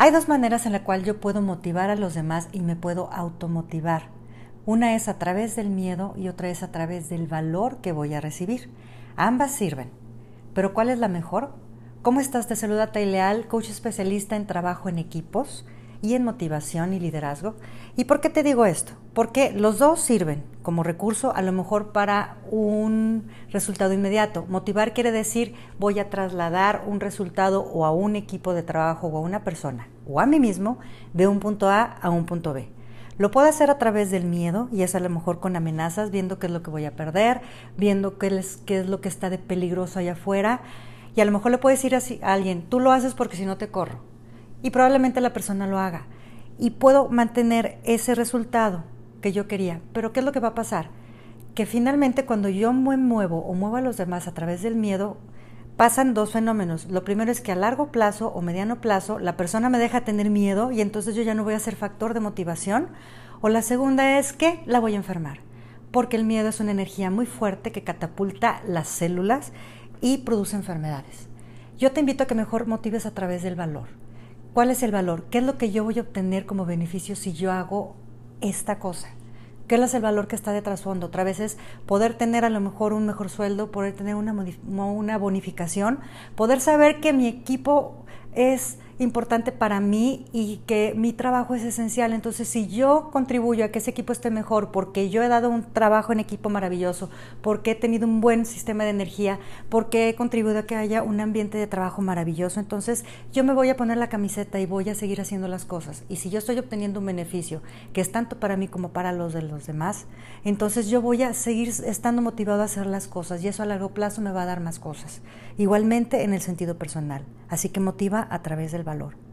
Hay dos maneras en la cual yo puedo motivar a los demás y me puedo automotivar. Una es a través del miedo y otra es a través del valor que voy a recibir. Ambas sirven. Pero ¿cuál es la mejor? ¿Cómo estás? Te saluda Leal, coach especialista en trabajo en equipos y en motivación y liderazgo. ¿Y por qué te digo esto? Porque los dos sirven como recurso a lo mejor para un resultado inmediato. Motivar quiere decir voy a trasladar un resultado o a un equipo de trabajo o a una persona o a mí mismo de un punto A a un punto B. Lo puedo hacer a través del miedo y es a lo mejor con amenazas, viendo qué es lo que voy a perder, viendo qué es, qué es lo que está de peligroso allá afuera. Y a lo mejor le puedo decir a alguien, tú lo haces porque si no te corro y probablemente la persona lo haga y puedo mantener ese resultado que yo quería. Pero ¿qué es lo que va a pasar? Que finalmente cuando yo me muevo o muevo a los demás a través del miedo, pasan dos fenómenos. Lo primero es que a largo plazo o mediano plazo la persona me deja tener miedo y entonces yo ya no voy a ser factor de motivación. O la segunda es que la voy a enfermar, porque el miedo es una energía muy fuerte que catapulta las células y produce enfermedades. Yo te invito a que mejor motives a través del valor ¿Cuál es el valor? ¿Qué es lo que yo voy a obtener como beneficio si yo hago esta cosa? ¿Qué es el valor que está de trasfondo? Otra vez es poder tener a lo mejor un mejor sueldo, poder tener una, una bonificación, poder saber que mi equipo es importante para mí y que mi trabajo es esencial. Entonces, si yo contribuyo a que ese equipo esté mejor, porque yo he dado un trabajo en equipo maravilloso, porque he tenido un buen sistema de energía, porque he contribuido a que haya un ambiente de trabajo maravilloso, entonces yo me voy a poner la camiseta y voy a seguir haciendo las cosas. Y si yo estoy obteniendo un beneficio que es tanto para mí como para los de los demás, entonces yo voy a seguir estando motivado a hacer las cosas y eso a largo plazo me va a dar más cosas. Igualmente en el sentido personal. Así que motiva a través del valor.